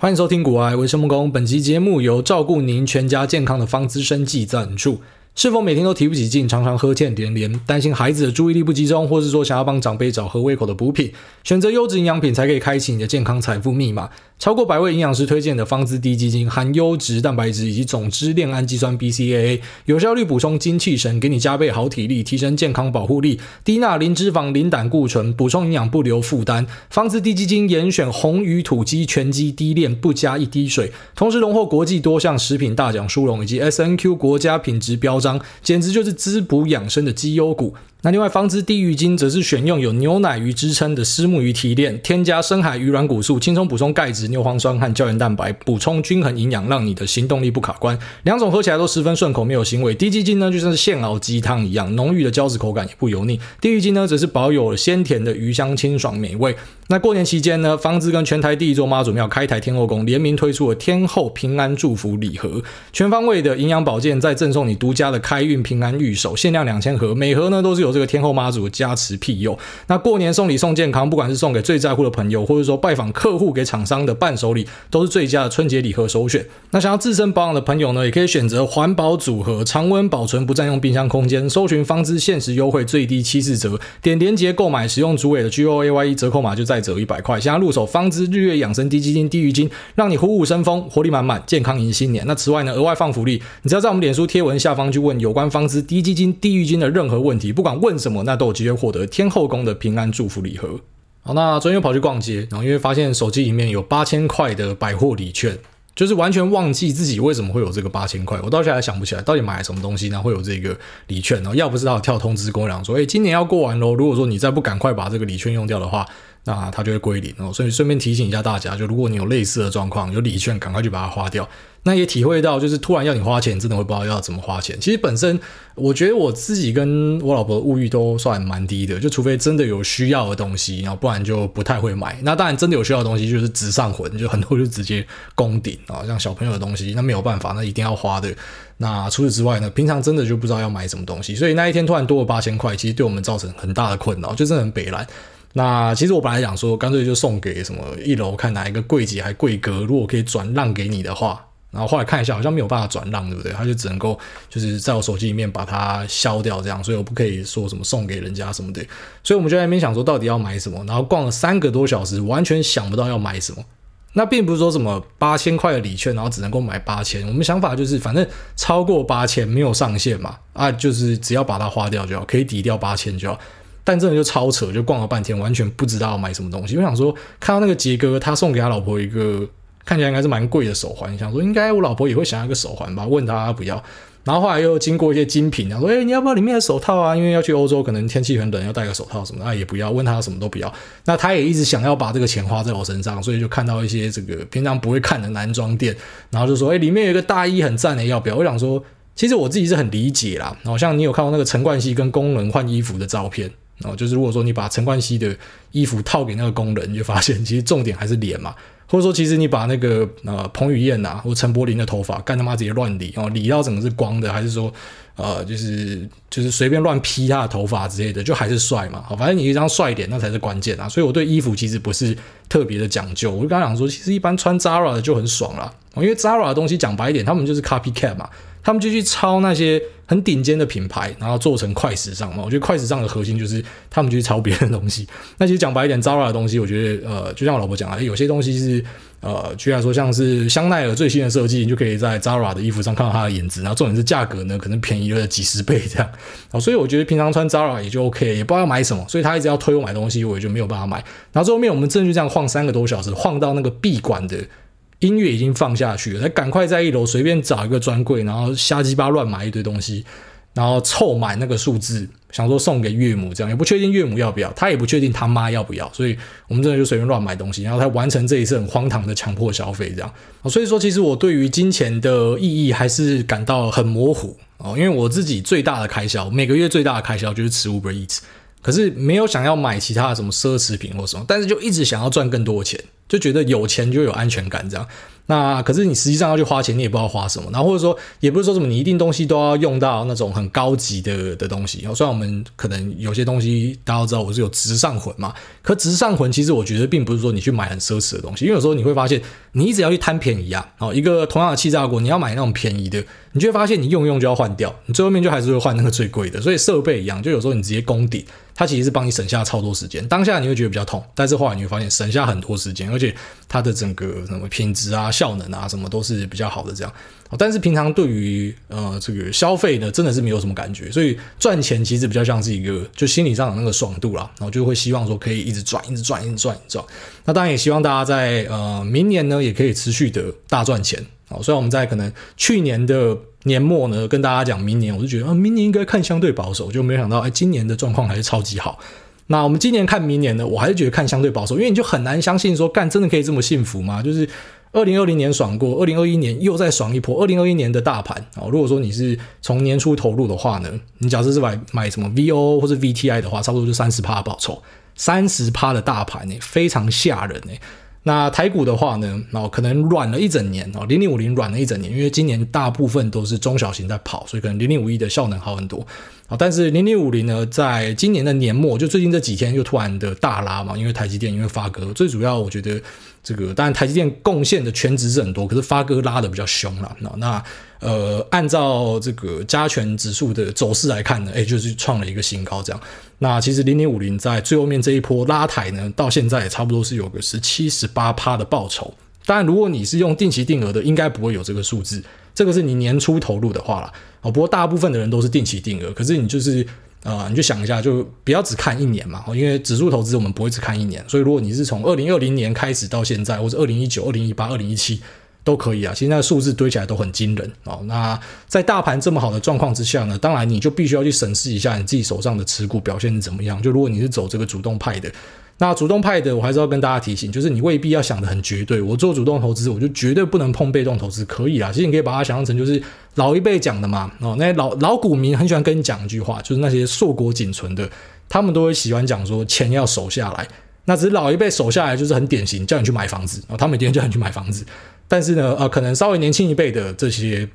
欢迎收听《古爱，我是木工》。本期节目由照顾您全家健康的方资生记赞助。是否每天都提不起劲，常常喝欠连连，担心孩子的注意力不集中，或是说想要帮长辈找合胃口的补品，选择优质营养品才可以开启你的健康财富密码。超过百位营养师推荐的方资 D 基金，含优质蛋白质以及总支链氨基酸 BCAA，有效率补充精气神，给你加倍好体力，提升健康保护力。低钠、零脂肪、零胆固醇，补充营养不留负担。方资 D 基金严选红鱼土鸡全鸡低链，不加一滴水，同时荣获国际多项食品大奖殊荣以及 SNQ 国家品质标章。简直就是滋补养生的绩优股。那另外，方资地鱼精则是选用有牛奶鱼之称的虱目鱼提炼，添加深海鱼软骨素，轻松补充钙质、牛磺酸和胶原蛋白，补充均衡营养，让你的行动力不卡关。两种喝起来都十分顺口，没有腥味。低基金呢，就像是现熬鸡汤一样，浓郁的胶质口感也不油腻。地鱼精呢，则是保有鲜甜的鱼香，清爽美味。那过年期间呢，方资跟全台第一座妈祖庙开台天后宫联名推出了天后平安祝福礼盒，全方位的营养保健，再赠送你独家的开运平安御守，限量两千盒，每盒呢都是有这个天后妈祖加持庇佑。那过年送礼送健康，不管是送给最在乎的朋友，或者说拜访客户给厂商的伴手礼，都是最佳的春节礼盒首选。那想要自身保养的朋友呢，也可以选择环保组合，常温保存，不占用冰箱空间。搜寻方知限时优惠，最低七四折，点连结购买，使用主委的 G O A Y E 折扣码就再折一百块。现在入手方知日月养生低基金地鱼金，让你虎虎生风，活力满满，健康迎新年。那此外呢，额外放福利，你只要在我们脸书贴文下方去问有关方知低基金地鱼金的任何问题，不管问什么，那都有机会获得天后宫的平安祝福礼盒。好，那昨天又跑去逛街，然后因为发现手机里面有八千块的百货礼券，就是完全忘记自己为什么会有这个八千块，我到现在想不起来到底买了什么东西，然后会有这个礼券。然后要不是他有跳通知跟我讲说，哎，今年要过完喽，如果说你再不赶快把这个礼券用掉的话，那它就会归零哦。所以顺便提醒一下大家，就如果你有类似的状况，有礼券，赶快去把它花掉。那也体会到，就是突然要你花钱，真的会不知道要怎么花钱。其实本身，我觉得我自己跟我老婆的物欲都算蛮低的，就除非真的有需要的东西，然后不然就不太会买。那当然，真的有需要的东西就是直上魂，就很多就直接攻顶啊，像小朋友的东西，那没有办法，那一定要花的。那除此之外呢，平常真的就不知道要买什么东西，所以那一天突然多了八千块，其实对我们造成很大的困扰，就真的很北蓝。那其实我本来想说，干脆就送给什么一楼看哪一个柜姐还柜哥，如果可以转让给你的话。然后后来看一下，好像没有办法转让，对不对？他就只能够就是在我手机里面把它消掉，这样，所以我不可以说什么送给人家什么的。所以我们就在那边想说，到底要买什么？然后逛了三个多小时，完全想不到要买什么。那并不是说什么八千块的礼券，然后只能够买八千。我们想法就是，反正超过八千没有上限嘛，啊，就是只要把它花掉就好，可以抵掉八千就好。但真的就超扯，就逛了半天，完全不知道买什么东西。我想说，看到那个杰哥，他送给他老婆一个。看起来应该是蛮贵的手环，想说应该我老婆也会想要一个手环吧，问他不要。然后后来又经过一些精品，他说：“哎，你要不要里面的手套啊？因为要去欧洲，可能天气很冷，要戴个手套什么的。”啊，也不要，问他什么都不要。那他也一直想要把这个钱花在我身上，所以就看到一些这个平常不会看的男装店，然后就说：“哎，里面有一个大衣很赞的，要不要？”我想说，其实我自己是很理解啦。好像你有看过那个陈冠希跟工人换衣服的照片，哦，就是如果说你把陈冠希的衣服套给那个工人，你就发现其实重点还是脸嘛。或者说，其实你把那个呃彭于晏呐，或陈柏霖的头发干他妈直接乱理哦，理到整个是光的，还是说呃就是就是随便乱披他的头发之类的，就还是帅嘛。好，反正你一张帅脸那才是关键啊。所以我对衣服其实不是特别的讲究。我就刚刚讲说，其实一般穿 Zara 的就很爽了，因为 Zara 的东西讲白一点，他们就是 copycat 嘛。他们就去抄那些很顶尖的品牌，然后做成快时尚嘛。我觉得快时尚的核心就是他们就去抄别人的东西。那其实讲白一点，Zara 的东西，我觉得呃，就像我老婆讲啊，有些东西是呃，居然说，像是香奈儿最新的设计，你就可以在 Zara 的衣服上看到它的影子。然后重点是价格呢，可能便宜了几十倍这样。啊，所以我觉得平常穿 Zara 也就 OK，也不知道要买什么，所以他一直要推我买东西，我也就没有办法买。然后最后面我们真的就这样晃三个多小时，晃到那个闭馆的。音乐已经放下去了，他赶快在一楼随便找一个专柜，然后瞎鸡巴乱买一堆东西，然后凑满那个数字，想说送给岳母，这样也不确定岳母要不要，他也不确定他妈要不要，所以我们真的就随便乱买东西，然后他完成这一次很荒唐的强迫消费，这样。所以说，其实我对于金钱的意义还是感到很模糊哦，因为我自己最大的开销，每个月最大的开销就是吃 Uber Eats，可是没有想要买其他的什么奢侈品或什么，但是就一直想要赚更多的钱。就觉得有钱就有安全感，这样。那可是你实际上要去花钱，你也不知道花什么。然后或者说，也不是说什么你一定东西都要用到那种很高级的的东西。然后虽然我们可能有些东西大家都知道我是有直上魂嘛，可直上魂其实我觉得并不是说你去买很奢侈的东西，因为有时候你会发现你一直要去贪便宜啊。哦，一个同样的气炸锅，你要买那种便宜的，你就会发现你用用就要换掉，你最后面就还是会换那个最贵的。所以设备一样，就有时候你直接功底。它其实是帮你省下超多时间，当下你会觉得比较痛，但是后来你会发现省下很多时间，而且它的整个什么品质啊、效能啊什么都是比较好的这样。但是平常对于呃这个消费呢，真的是没有什么感觉，所以赚钱其实比较像是一个就心理上的那个爽度啦，然后就会希望说可以一直赚、一直赚、一直赚、一直赚。那当然也希望大家在呃明年呢也可以持续的大赚钱。好，虽然我们在可能去年的年末呢，跟大家讲明年，我就觉得啊，明年应该看相对保守，就没想到哎，今年的状况还是超级好。那我们今年看明年呢，我还是觉得看相对保守，因为你就很难相信说，干真的可以这么幸福吗？就是二零二零年爽过，二零二一年又再爽一波，二零二一年的大盘啊，如果说你是从年初投入的话呢，你假设是买买什么 VO 或者 VTI 的话，差不多就三十趴的报酬，三十趴的大盘呢，非常吓人呢。那台股的话呢，哦，可能软了一整年哦，零零五零软了一整年，因为今年大部分都是中小型在跑，所以可能零零五一的效能好很多啊。但是零零五零呢，在今年的年末，就最近这几天又突然的大拉嘛，因为台积电因为发哥，最主要我觉得这个当然台积电贡献的全值是很多，可是发哥拉的比较凶了。那那呃，按照这个加权指数的走势来看呢，哎，就是创了一个新高这样。那其实零零五零在最后面这一波拉抬呢，到现在也差不多是有个十七十八趴的报酬。当然，如果你是用定期定额的，应该不会有这个数字。这个是你年初投入的话啦。哦，不过大部分的人都是定期定额。可是你就是啊、你就想一下，就不要只看一年嘛。因为指数投资我们不会只看一年，所以如果你是从二零二零年开始到现在，或者二零一九、二零一八、二零一七。都可以啊，其实那数字堆起来都很惊人哦。那在大盘这么好的状况之下呢，当然你就必须要去审视一下你自己手上的持股表现是怎么样。就如果你是走这个主动派的，那主动派的我还是要跟大家提醒，就是你未必要想得很绝对。我做主动投资，我就绝对不能碰被动投资，可以啊。其实你可以把它想象成就是老一辈讲的嘛哦，那老老股民很喜欢跟你讲一句话，就是那些硕果仅存的，他们都会喜欢讲说钱要守下来。那只是老一辈守下来就是很典型，叫你去买房子哦，他们每天叫你去买房子。但是呢，呃，可能稍微年轻一辈的这些，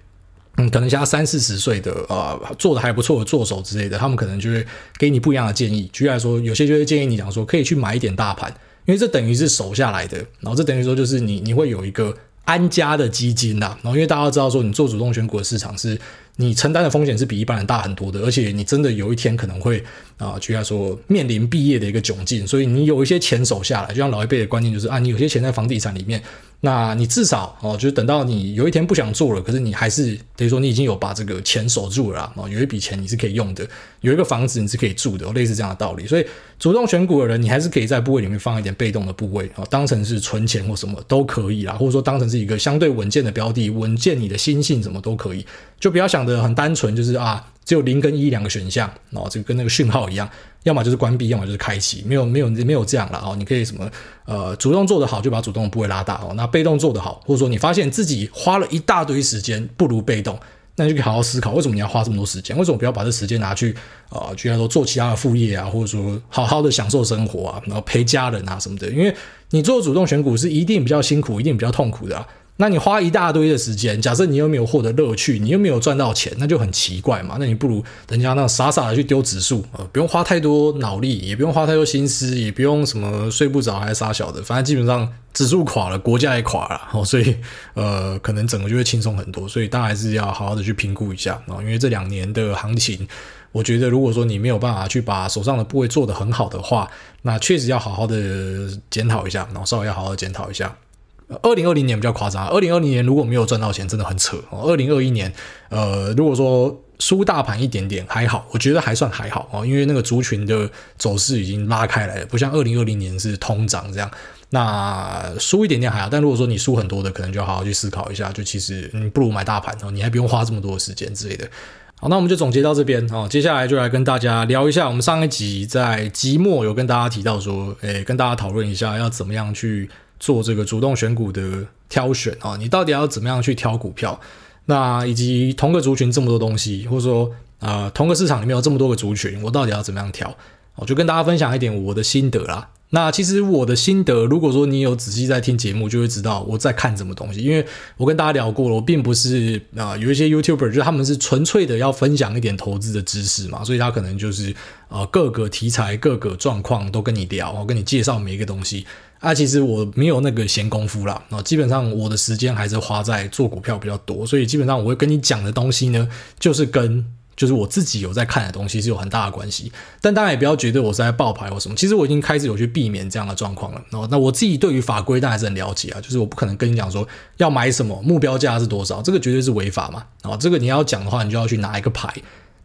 嗯，可能像三四十岁的啊、做的还不错的作手之类的，他们可能就会给你不一样的建议。举例来说，有些就会建议你讲说，可以去买一点大盘，因为这等于是守下来的，然后这等于说就是你你会有一个安家的基金呐。然后因为大家都知道说，你做主动选股的市场是你承担的风险是比一般人大很多的，而且你真的有一天可能会啊，举例来说面临毕业的一个窘境，所以你有一些钱守下来，就像老一辈的观念就是啊，你有些钱在房地产里面。那你至少哦，就是等到你有一天不想做了，可是你还是等于说你已经有把这个钱守住了啊，有一笔钱你是可以用的，有一个房子你是可以住的，类似这样的道理。所以主动选股的人，你还是可以在部位里面放一点被动的部位啊，当成是存钱或什么都可以啦，或者说当成是一个相对稳健的标的，稳健你的心性什么都可以，就不要想得很单纯，就是啊。只有零跟一两个选项，哦，这个跟那个讯号一样，要么就是关闭，要么就是开启，没有没有没有这样了哦。你可以什么呃，主动做得好，就把主动的部位拉大哦。那被动做得好，或者说你发现自己花了一大堆时间不如被动，那你就可以好好思考，为什么你要花这么多时间？为什么不要把这时间拿去啊，居、呃、然说做其他的副业啊，或者说好好的享受生活啊，然后陪家人啊什么的？因为你做主动选股是一定比较辛苦，一定比较痛苦的。那你花一大堆的时间，假设你又没有获得乐趣，你又没有赚到钱，那就很奇怪嘛。那你不如人家那傻傻的去丢指数，呃，不用花太多脑力，也不用花太多心思，也不用什么睡不着还是杀小的，反正基本上指数垮了，国家也垮了，所以呃，可能整个就会轻松很多。所以大家还是要好好的去评估一下啊，因为这两年的行情，我觉得如果说你没有办法去把手上的部位做得很好的话，那确实要好好的检讨一下，然后稍微要好好检讨一下。二零二零年比较夸张，二零二零年如果没有赚到钱，真的很扯。二零二一年，呃，如果说输大盘一点点还好，我觉得还算还好哦，因为那个族群的走势已经拉开来了，不像二零二零年是通涨这样。那输一点点还好，但如果说你输很多的，可能就要好好去思考一下，就其实你不如买大盘哦，你还不用花这么多时间之类的。好，那我们就总结到这边哦。接下来就来跟大家聊一下，我们上一集在即末有跟大家提到说，诶，跟大家讨论一下要怎么样去。做这个主动选股的挑选啊，你到底要怎么样去挑股票？那以及同个族群这么多东西，或者说啊、同个市场里面有这么多个族群，我到底要怎么样挑？我就跟大家分享一点我的心得啦。那其实我的心得，如果说你有仔细在听节目，就会知道我在看什么东西。因为我跟大家聊过了，我并不是啊、有一些 YouTuber 就是他们是纯粹的要分享一点投资的知识嘛，所以他可能就是啊、呃、各个题材、各个状况都跟你聊，我跟你介绍每一个东西。啊，其实我没有那个闲工夫啦，啊，基本上我的时间还是花在做股票比较多，所以基本上我会跟你讲的东西呢，就是跟。就是我自己有在看的东西是有很大的关系，但大家也不要觉得我是在爆牌或什么。其实我已经开始有去避免这样的状况了。哦，那我自己对于法规当然还是很了解啊，就是我不可能跟你讲说要买什么，目标价是多少，这个绝对是违法嘛。哦，这个你要讲的话，你就要去拿一个牌。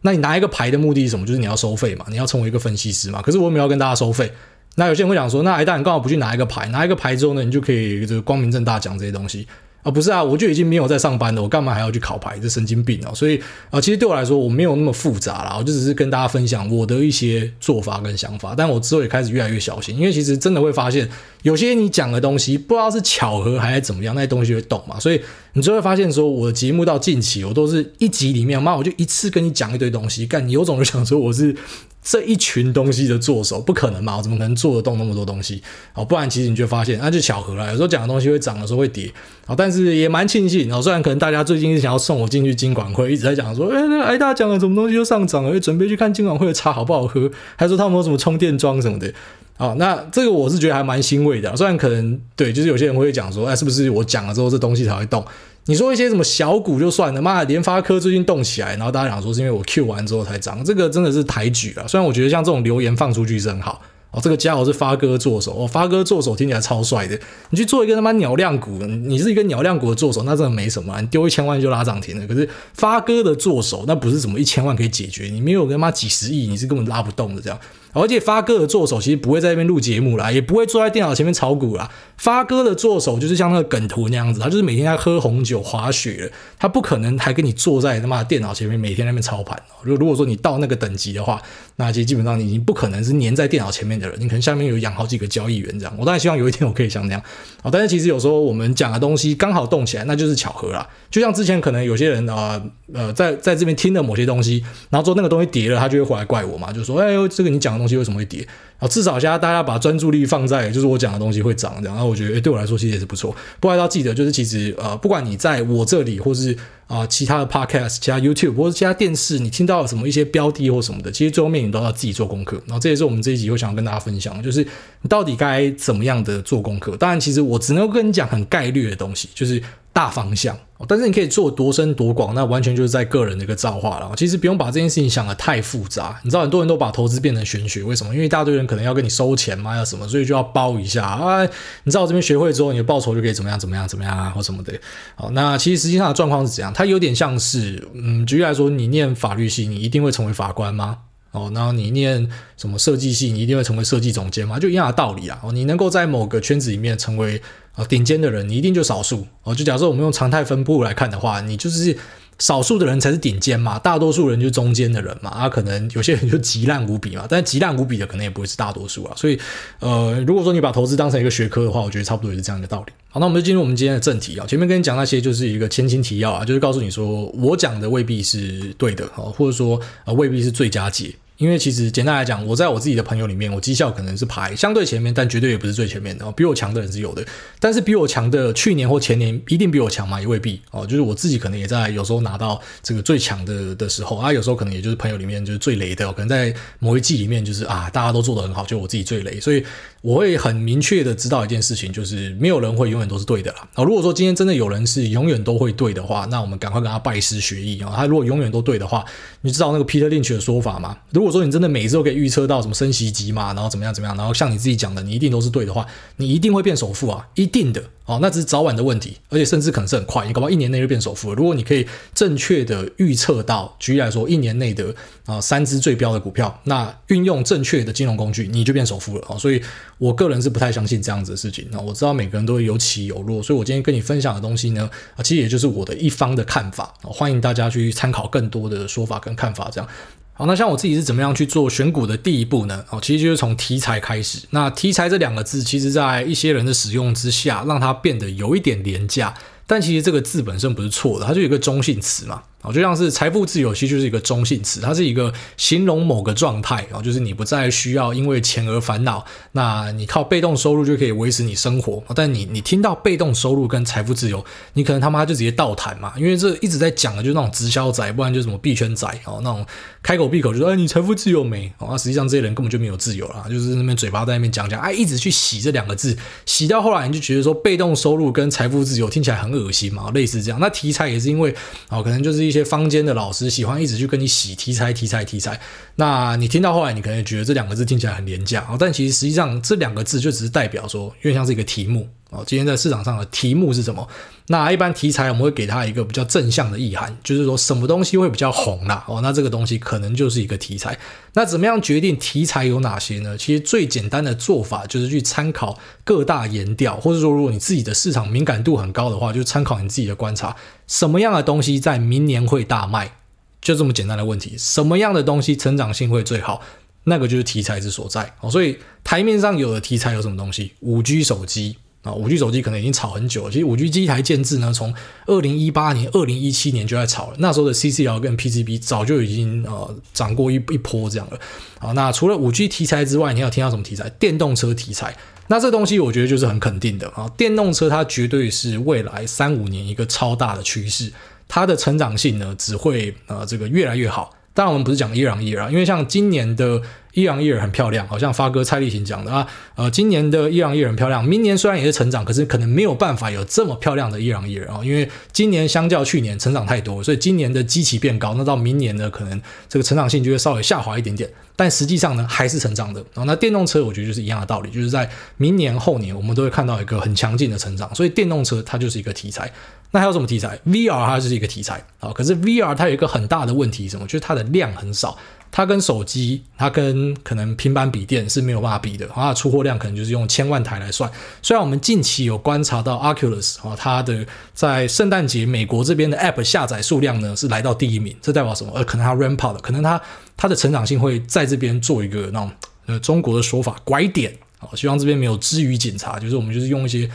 那你拿一个牌的目的是什么？就是你要收费嘛，你要成为一个分析师嘛。可是我没有跟大家收费。那有些人会讲说，那哎，大你刚好不去拿一个牌，拿一个牌之后呢，你就可以这个光明正大讲这些东西。啊，不是啊，我就已经没有在上班了，我干嘛还要去考牌？这神经病哦！所以啊，其实对我来说，我没有那么复杂啦，我就只是跟大家分享我的一些做法跟想法。但我之后也开始越来越小心，因为其实真的会发现，有些你讲的东西，不知道是巧合还是怎么样，那些东西会动嘛。所以你就会发现，说我的节目到近期，我都是一集里面，妈，我就一次跟你讲一堆东西，干，你有种就想说我是。这一群东西的作手不可能嘛？我怎么可能做得动那么多东西？哦，不然其实你就发现，那、就巧合了。有时候讲的东西会涨，有时候会跌。哦，但是也蛮庆幸。哦，虽然可能大家最近是想要送我进去金管会，一直在讲说，哎，那个哎，大家讲了什么东西又上涨了，准备去看金管会的茶好不好喝，还说他们有什么充电桩什么的。哦，那这个我是觉得还蛮欣慰的。虽然可能对，就是有些人会讲说，哎，是不是我讲了之后这东西才会动？你说一些什么小股就算了，妈的，联发科最近动起来，然后大家讲说是因为我 Q 完之后才涨，这个真的是抬举啊。虽然我觉得像这种留言放出去是很好哦，这个家伙是发哥做手哦，发哥做手听起来超帅的。你去做一个他妈鸟量股，你是一个鸟量股的做手，那真的没什么，你丢一千万就拉涨停了。可是发哥的做手，那不是什么一千万可以解决，你没有他妈几十亿，你是根本拉不动的这样。而且发哥的作手其实不会在那边录节目啦，也不会坐在电脑前面炒股啦。发哥的作手就是像那个梗图那样子，他就是每天在喝红酒、滑雪，他不可能还跟你坐在他妈电脑前面每天在那边操盘。如如果说你到那个等级的话，那其实基本上你已经不可能是黏在电脑前面的人，你可能下面有养好几个交易员这样。我当然希望有一天我可以像那样啊，但是其实有时候我们讲的东西刚好动起来，那就是巧合啦。就像之前可能有些人啊呃，在在这边听了某些东西，然后说那个东西跌了，他就会回来怪我嘛，就说哎呦这个你讲东西为什么会跌？啊，至少现在大家把专注力放在就是我讲的东西会涨这样，然后我觉得对我来说其实也是不错。不过要记得就是其实呃，不管你在我这里或是啊、其他的 podcast、其他 YouTube 或者其他电视，你听到什么一些标的或什么的，其实最后面你都要自己做功课。然后这也是我们这一集会想要跟大家分享，就是你到底该怎么样的做功课。当然，其实我只能跟你讲很概率的东西，就是。大方向，但是你可以做多深多广，那完全就是在个人的一个造化了。其实不用把这件事情想得太复杂。你知道很多人都把投资变成玄学，为什么？因为一大堆人可能要跟你收钱嘛，要什么，所以就要包一下啊。你知道我这边学会之后，你的报酬就可以怎么样怎么样怎么样啊，或什么的。好，那其实实际上的状况是怎样？它有点像是，嗯，举例来说，你念法律系，你一定会成为法官吗？哦，然后你念什么设计系，你一定会成为设计总监吗？就一样的道理啊。哦，你能够在某个圈子里面成为啊顶尖的人，你一定就少数。哦，就假设我们用常态分布来看的话，你就是。少数的人才是顶尖嘛，大多数人就是中间的人嘛，啊，可能有些人就极烂无比嘛，但极烂无比的可能也不会是大多数啊，所以，呃，如果说你把投资当成一个学科的话，我觉得差不多也是这样一个道理。好，那我们就进入我们今天的正题啊，前面跟你讲那些就是一个前情提要啊，就是告诉你说我讲的未必是对的啊，或者说啊未必是最佳解。因为其实简单来讲，我在我自己的朋友里面，我绩效可能是排相对前面，但绝对也不是最前面的哦。比我强的人是有的，但是比我强的去年或前年一定比我强嘛？也未必哦。就是我自己可能也在有时候拿到这个最强的的时候啊，有时候可能也就是朋友里面就是最雷的，可能在某一季里面就是啊，大家都做得很好，就我自己最雷，所以。我会很明确的知道一件事情，就是没有人会永远都是对的啦。啊，如果说今天真的有人是永远都会对的话，那我们赶快跟他拜师学艺啊。他如果永远都对的话，你知道那个 Peter Lynch 的说法吗？如果说你真的每次都可以预测到什么升息机嘛，然后怎么样怎么样，然后像你自己讲的，你一定都是对的话，你一定会变首富啊，一定的。哦，那只是早晚的问题，而且甚至可能是很快，你搞不好一年内就变首富了。如果你可以正确的预测到，举例来说，一年内的啊、三只最标的股票，那运用正确的金融工具，你就变首富了啊、哦。所以我个人是不太相信这样子的事情。那我知道每个人都会有起有落，所以我今天跟你分享的东西呢，啊，其实也就是我的一方的看法。欢迎大家去参考更多的说法跟看法，这样。好，那像我自己是怎么样去做选股的第一步呢？哦，其实就是从题材开始。那题材这两个字，其实在一些人的使用之下，让它变得有一点廉价。但其实这个字本身不是错的，它就有一个中性词嘛。啊，就像是财富自由，其实就是一个中性词，它是一个形容某个状态啊，就是你不再需要因为钱而烦恼，那你靠被动收入就可以维持你生活。但你你听到被动收入跟财富自由，你可能他妈就直接倒谈嘛，因为这一直在讲的就是那种直销仔，不然就什么币圈仔哦，那种开口闭口就说哎你财富自由没？啊，实际上这些人根本就没有自由啦，就是那边嘴巴在那边讲讲，哎，一直去洗这两个字，洗到后来你就觉得说被动收入跟财富自由听起来很恶心嘛，类似这样。那题材也是因为哦，可能就是一些坊间的老师喜欢一直去跟你洗题材、题材、题材。那你听到后来，你可能觉得这两个字听起来很廉价啊，但其实实际上这两个字就只是代表说，因为像是一个题目哦，今天在市场上的题目是什么？那一般题材我们会给它一个比较正向的意涵，就是说什么东西会比较红啦哦，那这个东西可能就是一个题材。那怎么样决定题材有哪些呢？其实最简单的做法就是去参考各大研调，或者说如果你自己的市场敏感度很高的话，就参考你自己的观察，什么样的东西在明年会大卖，就这么简单的问题。什么样的东西成长性会最好，那个就是题材之所在哦。所以台面上有的题材有什么东西？五 G 手机。啊，五 G 手机可能已经炒很久了。其实五 G 机台建制呢，从二零一八年、二零一七年就在炒了。那时候的 CCL 跟 PCB 早就已经呃涨过一一波这样了。啊，那除了五 G 题材之外，你还有听到什么题材？电动车题材。那这东西我觉得就是很肯定的啊，电动车它绝对是未来三五年一个超大的趋势，它的成长性呢只会呃这个越来越好。当然我们不是讲伊朗伊人啊，因为像今年的。伊朗伊人很漂亮，好像发哥蔡立行讲的啊，呃，今年的伊朗伊人很漂亮，明年虽然也是成长，可是可能没有办法有这么漂亮的伊朗伊人啊，因为今年相较去年成长太多，所以今年的基期变高，那到明年呢，可能这个成长性就会稍微下滑一点点，但实际上呢，还是成长的。然后那电动车我觉得就是一样的道理，就是在明年后年我们都会看到一个很强劲的成长，所以电动车它就是一个题材。那还有什么题材？VR 它就是一个题材啊，可是 VR 它有一个很大的问题，什么？就是它的量很少。它跟手机，它跟可能平板笔电是没有办法比的，它的出货量可能就是用千万台来算。虽然我们近期有观察到 Oculus 啊，它的在圣诞节美国这边的 App 下载数量呢是来到第一名，这代表什么？呃，可能它 ramp up 的，可能它它的成长性会在这边做一个那种呃中国的说法拐点啊，希望这边没有支语检查，就是我们就是用一些。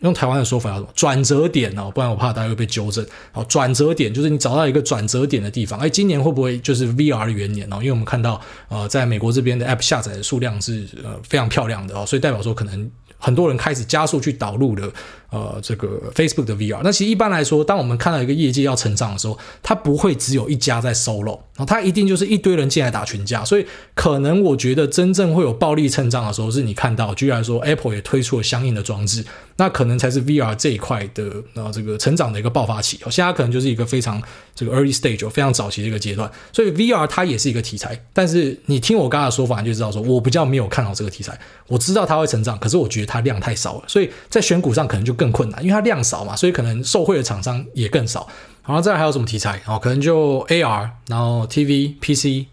用台湾的说法叫什么？转折点哦，不然我怕大家会被纠正。好，转折点就是你找到一个转折点的地方。哎，今年会不会就是 VR 元年哦？因为我们看到呃，在美国这边的 App 下载的数量是呃非常漂亮的哦，所以代表说可能。很多人开始加速去导入了呃这个 Facebook 的 VR。那其实一般来说，当我们看到一个业界要成长的时候，它不会只有一家在 solo，然后它一定就是一堆人进来打群架。所以可能我觉得真正会有暴力成长的时候，是你看到，居然说 Apple 也推出了相应的装置，那可能才是 VR 这一块的呃这个成长的一个爆发期。现在可能就是一个非常这个 early stage，非常早期的一个阶段。所以 VR 它也是一个题材，但是你听我刚才的说法，你就知道说我比较没有看好这个题材。我知道它会成长，可是我觉得。它量太少了，所以在选股上可能就更困难，因为它量少嘛，所以可能受惠的厂商也更少。然后再还有什么题材？哦，可能就 AR，然后 TV、PC、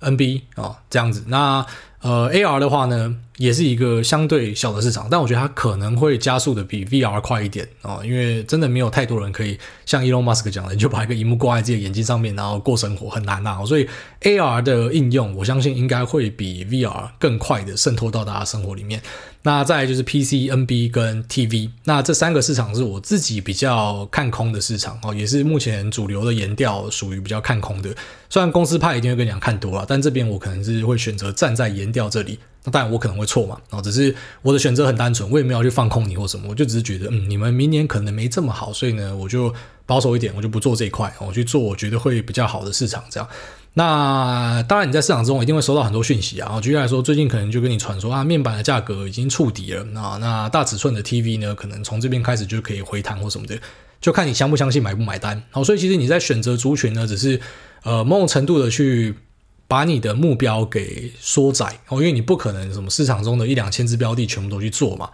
NB 哦这样子。那呃 AR 的话呢，也是一个相对小的市场，但我觉得它可能会加速的比 VR 快一点哦，因为真的没有太多人可以像 Elon Musk 讲的，你就把一个荧幕挂在自己的眼睛上面，然后过生活很难呐。所以 AR 的应用，我相信应该会比 VR 更快的渗透到大家生活里面。那再来就是 PC、NB 跟 TV，那这三个市场是我自己比较看空的市场哦，也是目前主流的研调属于比较看空的。虽然公司派一定会跟你讲看多了，但这边我可能是会选择站在研调这里。那当然我可能会错嘛，哦，只是我的选择很单纯，我也没有去放空你或什么，我就只是觉得，嗯，你们明年可能没这么好，所以呢，我就保守一点，我就不做这一块，我去做我觉得会比较好的市场这样。那当然，你在市场中一定会收到很多讯息啊。举例来说，最近可能就跟你传说啊，面板的价格已经触底了啊。那大尺寸的 TV 呢，可能从这边开始就可以回弹或什么的，就看你相不相信，买不买单。好，所以其实你在选择族群呢，只是呃某种程度的去把你的目标给缩窄哦，因为你不可能什么市场中的一两千只标的全部都去做嘛。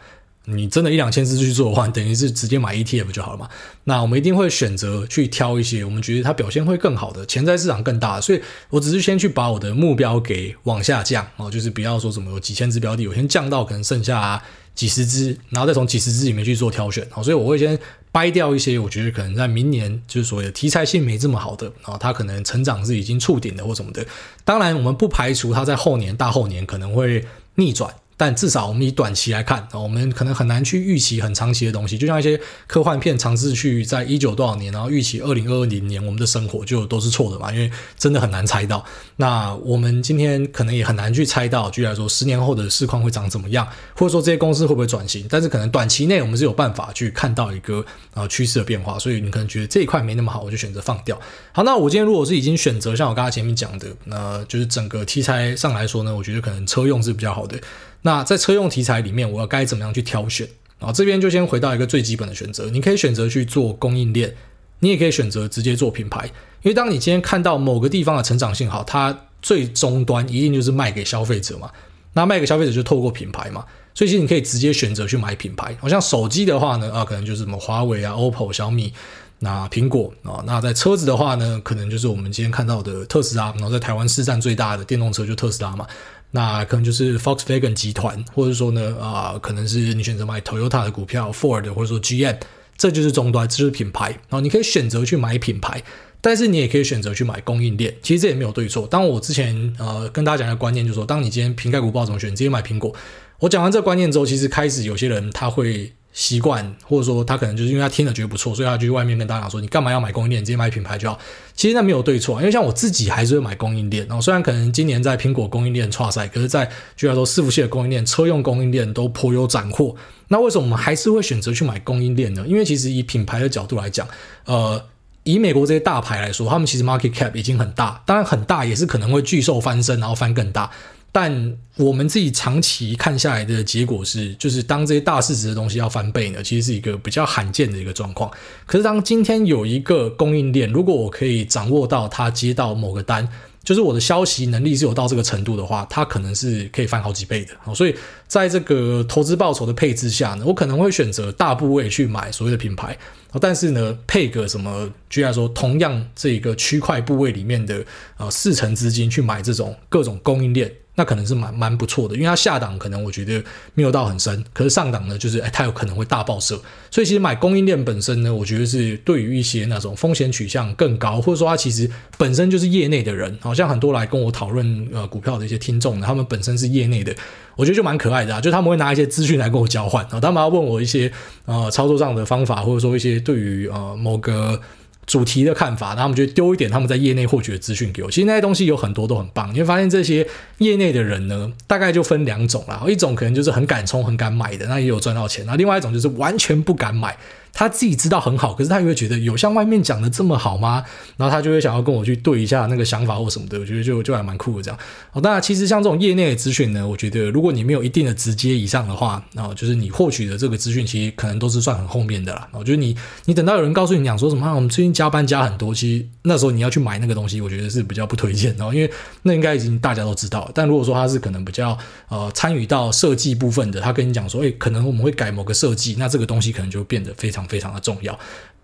你真的一两千只去做的话，等于是直接买 ETF 就好了嘛。那我们一定会选择去挑一些我们觉得它表现会更好的，潜在市场更大的。所以我只是先去把我的目标给往下降哦，就是不要说什么有几千只标的，我先降到可能剩下几十只，然后再从几十只里面去做挑选。好，所以我会先掰掉一些我觉得可能在明年就是所谓的题材性没这么好的，然后它可能成长是已经触顶的或什么的。当然，我们不排除它在后年、大后年可能会逆转。但至少我们以短期来看，我们可能很难去预期很长期的东西。就像一些科幻片尝试去在一九多少年，然后预期二零二零年我们的生活就都是错的嘛，因为真的很难猜到。那我们今天可能也很难去猜到，举例来说，十年后的市况会长怎么样，或者说这些公司会不会转型。但是可能短期内我们是有办法去看到一个呃趋势的变化。所以你可能觉得这一块没那么好，我就选择放掉。好，那我今天如果是已经选择像我刚才前面讲的，那就是整个题材上来说呢，我觉得可能车用是比较好的。那在车用题材里面，我要该怎么样去挑选？啊，这边就先回到一个最基本的选择，你可以选择去做供应链，你也可以选择直接做品牌。因为当你今天看到某个地方的成长性好，它最终端一定就是卖给消费者嘛。那卖给消费者就透过品牌嘛，所以其实你可以直接选择去买品牌。好像手机的话呢，啊，可能就是什么华为啊、OPPO、小米。那苹果啊，那在车子的话呢，可能就是我们今天看到的特斯拉，然后在台湾市占最大的电动车就特斯拉嘛。那可能就是 Volkswagen 集团，或者说呢啊，可能是你选择买 Toyota 的股票，Ford 或者说 GM，这就是终端，这就是品牌。然后你可以选择去买品牌，但是你也可以选择去买供应链。其实这也没有对错。当我之前呃跟大家讲的观念就是说，当你今天瓶盖股不知道怎么选，直接买苹果。我讲完这个观念之后，其实开始有些人他会。习惯，或者说他可能就是因为他听了觉得不错，所以他去外面跟大家讲说：“你干嘛要买供应链？直接买品牌就好。”其实那没有对错，因为像我自己还是会买供应链。然后虽然可能今年在苹果供应链挫赛，可是在就来说伺服器的供应链、车用供应链都颇有斩获。那为什么我们还是会选择去买供应链呢？因为其实以品牌的角度来讲，呃，以美国这些大牌来说，他们其实 market cap 已经很大，当然很大也是可能会巨兽翻身，然后翻更大。但我们自己长期看下来的结果是，就是当这些大市值的东西要翻倍呢，其实是一个比较罕见的一个状况。可是当今天有一个供应链，如果我可以掌握到它接到某个单，就是我的消息能力是有到这个程度的话，它可能是可以翻好几倍的。所以在这个投资报酬的配置下呢，我可能会选择大部位去买所谓的品牌，但是呢，配个什么，居然说，同样这个区块部位里面的呃四成资金去买这种各种供应链。那可能是蛮蛮不错的，因为它下档可能我觉得没有到很深，可是上档呢，就是哎，它有可能会大爆射。所以其实买供应链本身呢，我觉得是对于一些那种风险取向更高，或者说它其实本身就是业内的人，好像很多来跟我讨论呃股票的一些听众呢，他们本身是业内的，我觉得就蛮可爱的啊，就他们会拿一些资讯来跟我交换然后，他们要问我一些呃操作上的方法，或者说一些对于呃某个。主题的看法，然后我们就丢一点他们在业内获取的资讯给我。其实那些东西有很多都很棒，你会发现这些业内的人呢，大概就分两种啦。一种可能就是很敢冲、很敢买的，那也有赚到钱；那另外一种就是完全不敢买。他自己知道很好，可是他又会觉得有像外面讲的这么好吗？然后他就会想要跟我去对一下那个想法或什么的，我觉得就就还蛮酷的这样。哦，当然，其实像这种业内的资讯呢，我觉得如果你没有一定的直接以上的话，然后就是你获取的这个资讯，其实可能都是算很后面的啦。我觉得你你等到有人告诉你讲说什么，我们最近加班加很多，其实那时候你要去买那个东西，我觉得是比较不推荐的，因为那应该已经大家都知道。但如果说他是可能比较呃参与到设计部分的，他跟你讲说，诶，可能我们会改某个设计，那这个东西可能就变得非常非常的重要。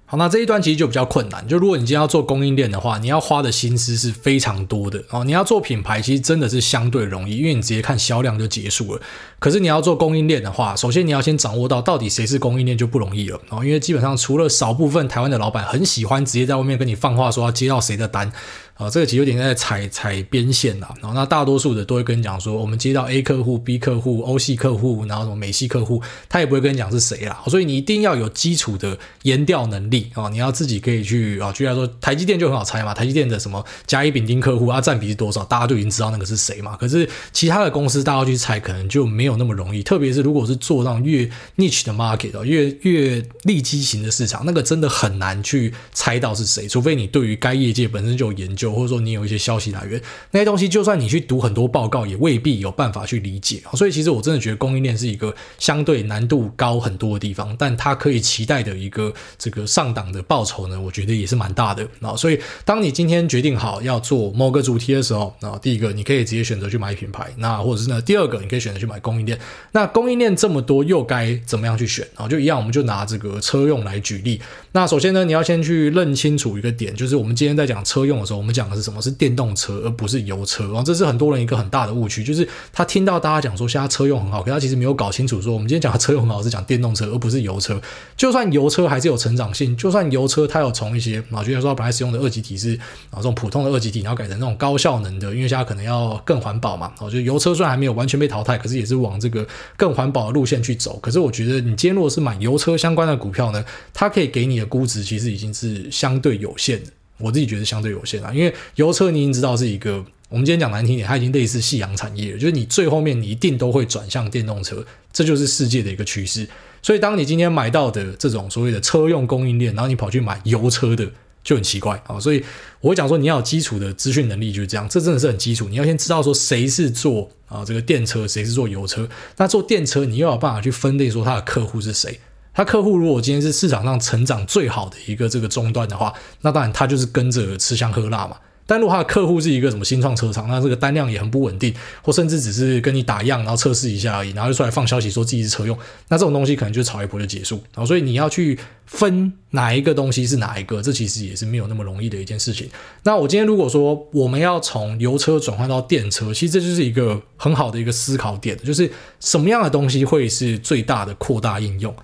好，那这一段其实就比较困难。就如果你今天要做供应链的话，你要花的心思是非常多的哦。你要做品牌，其实真的是相对容易，因为你直接看销量就结束了。可是你要做供应链的话，首先你要先掌握到到底谁是供应链就不容易了哦。因为基本上除了少部分台湾的老板很喜欢直接在外面跟你放话说要接到谁的单。啊、这个其实有点在踩踩边线啦。然后那大多数的都会跟你讲说，我们接到 A 客户、B 客户、欧系客户，然后什么美系客户，他也不会跟你讲是谁啦。所以你一定要有基础的研调能力啊、你要自己可以去啊，举例来说，台积电就很好猜嘛。台积电的什么甲乙丙丁客户啊，占比是多少，大家就已经知道那个是谁嘛。可是其他的公司，大家去猜，可能就没有那么容易。特别是如果是做那种越 niche 的 market 啊，越越利基型的市场，那个真的很难去猜到是谁，除非你对于该业界本身就有研究。或者说你有一些消息来源，那些东西就算你去读很多报告，也未必有办法去理解。所以其实我真的觉得供应链是一个相对难度高很多的地方，但它可以期待的一个这个上档的报酬呢，我觉得也是蛮大的。啊，所以当你今天决定好要做某个主题的时候，啊，第一个你可以直接选择去买品牌，那或者是呢，第二个你可以选择去买供应链。那供应链这么多，又该怎么样去选？啊，就一样，我们就拿这个车用来举例。那首先呢，你要先去认清楚一个点，就是我们今天在讲车用的时候，我们讲的是什么？是电动车，而不是油车。然后这是很多人一个很大的误区，就是他听到大家讲说现在车用很好，可他其实没有搞清楚说我们今天讲的车用很好是讲电动车，而不是油车。就算油车还是有成长性，就算油车它有从一些啊，就像说本来使用的二级体是啊这种普通的二级体，然后改成那种高效能的，因为现在可能要更环保嘛。我觉得油车虽然还没有完全被淘汰，可是也是往这个更环保的路线去走。可是我觉得你今天如果是买油车相关的股票呢，它可以给你的估值其实已经是相对有限的。我自己觉得相对有限啊，因为油车你已经知道是一个，我们今天讲难听点，它已经类似夕阳产业，就是你最后面你一定都会转向电动车，这就是世界的一个趋势。所以当你今天买到的这种所谓的车用供应链，然后你跑去买油车的，就很奇怪啊。所以我会讲说，你要有基础的资讯能力就是这样，这真的是很基础。你要先知道说谁是做啊这个电车，谁是做油车。那做电车，你又有办法去分类说它的客户是谁。他客户如果今天是市场上成长最好的一个这个终端的话，那当然他就是跟着吃香喝辣嘛。但如果他的客户是一个什么新创车厂，那这个单量也很不稳定，或甚至只是跟你打样，然后测试一下而已，然后就出来放消息说自己是车用，那这种东西可能就炒一波就结束。然后所以你要去分哪一个东西是哪一个，这其实也是没有那么容易的一件事情。那我今天如果说我们要从油车转换到电车，其实这就是一个很好的一个思考点，就是什么样的东西会是最大的扩大应用。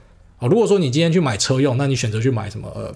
哦，如果说你今天去买车用，那你选择去买什么？呃，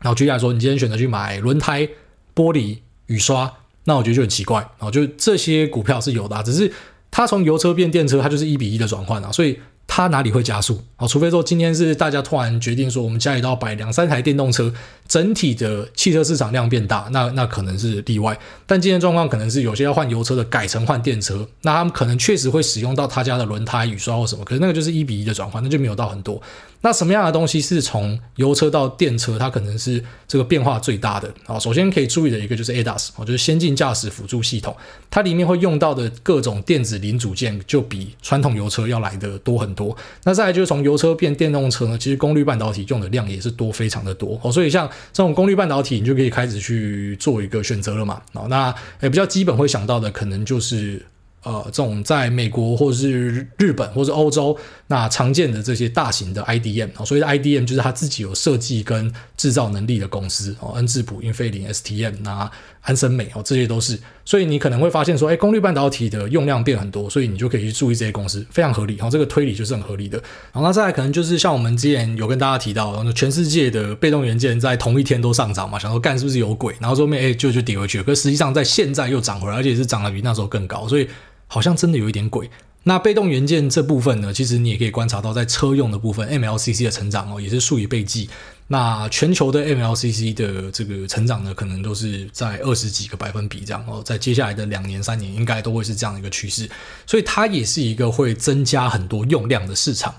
然后举例来说，你今天选择去买轮胎、玻璃、雨刷，那我觉得就很奇怪。然后就这些股票是有的，只是它从油车变电车，它就是一比一的转换啊，所以。它哪里会加速？哦，除非说今天是大家突然决定说，我们家里都要摆两三台电动车，整体的汽车市场量变大，那那可能是例外。但今天状况可能是有些要换油车的改成换电车，那他们可能确实会使用到他家的轮胎、雨刷或什么，可是那个就是一比一的转换，那就没有到很多。那什么样的东西是从油车到电车，它可能是这个变化最大的啊？首先可以注意的一个就是 ADAS，就是先进驾驶辅助系统，它里面会用到的各种电子零组件就比传统油车要来的多很多。那再来就是从油车变电动车呢，其实功率半导体用的量也是多，非常的多哦。所以像这种功率半导体，你就可以开始去做一个选择了嘛。哦，那也比较基本会想到的，可能就是。呃，这种在美国或者是日本或者是欧洲，那常见的这些大型的 IDM 啊，所以 IDM 就是他自己有设计跟制造能力的公司哦，恩智浦、英飞凌、STM 那安森美哦，这些都是。所以你可能会发现说，哎，功率半导体的用量变很多，所以你就可以去注意这些公司，非常合理。然后这个推理就是很合理的。然后那再来可能就是像我们之前有跟大家提到，然后全世界的被动元件在同一天都上涨嘛，想说干是不是有鬼？然后后面哎就就跌回去，可实际上在现在又涨回来，而且是涨得比那时候更高，所以。好像真的有一点鬼。那被动元件这部分呢，其实你也可以观察到，在车用的部分，MLCC 的成长哦，也是数以倍计。那全球的 MLCC 的这个成长呢，可能都是在二十几个百分比这样哦，在接下来的两年、三年，应该都会是这样一个趋势。所以它也是一个会增加很多用量的市场。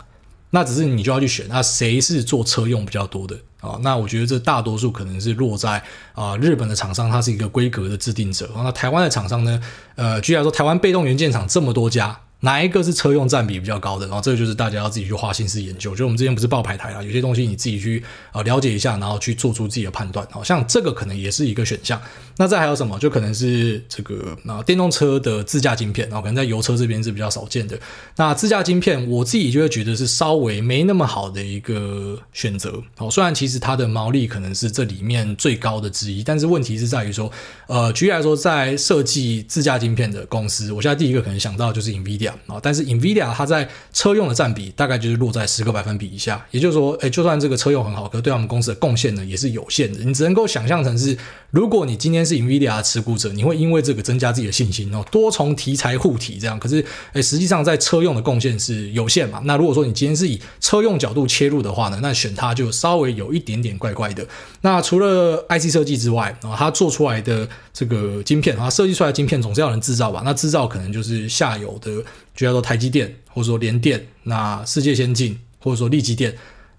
那只是你就要去选，那谁是做车用比较多的啊？那我觉得这大多数可能是落在啊日本的厂商，它是一个规格的制定者。那台湾的厂商呢？呃，举例来说，台湾被动元件厂这么多家。哪一个是车用占比比较高的？然后这个就是大家要自己去花心思研究。就我们之前不是报牌台啦，有些东西你自己去呃了解一下，然后去做出自己的判断。好像这个可能也是一个选项。那再还有什么？就可能是这个啊电动车的自驾晶片，然后可能在油车这边是比较少见的。那自驾晶片，我自己就会觉得是稍微没那么好的一个选择。好，虽然其实它的毛利可能是这里面最高的之一，但是问题是在于说，呃，举例来说，在设计自驾晶片的公司，我现在第一个可能想到就是 NVIDIA。啊，但是 NVIDIA 它在车用的占比大概就是落在十个百分比以下，也就是说，哎，就算这个车用很好，可是对我们公司的贡献呢也是有限的。你只能够想象成是，如果你今天是 NVIDIA 的持股者，你会因为这个增加自己的信心哦，多重题材护体这样。可是，哎，实际上在车用的贡献是有限嘛。那如果说你今天是以车用角度切入的话呢，那选它就稍微有一点点怪怪的。那除了 IC 设计之外啊，它做出来的这个晶片啊，设计出来的晶片总是要人制造吧？那制造可能就是下游的。就叫做台积电，或者说联电，那世界先进，或者说力积电，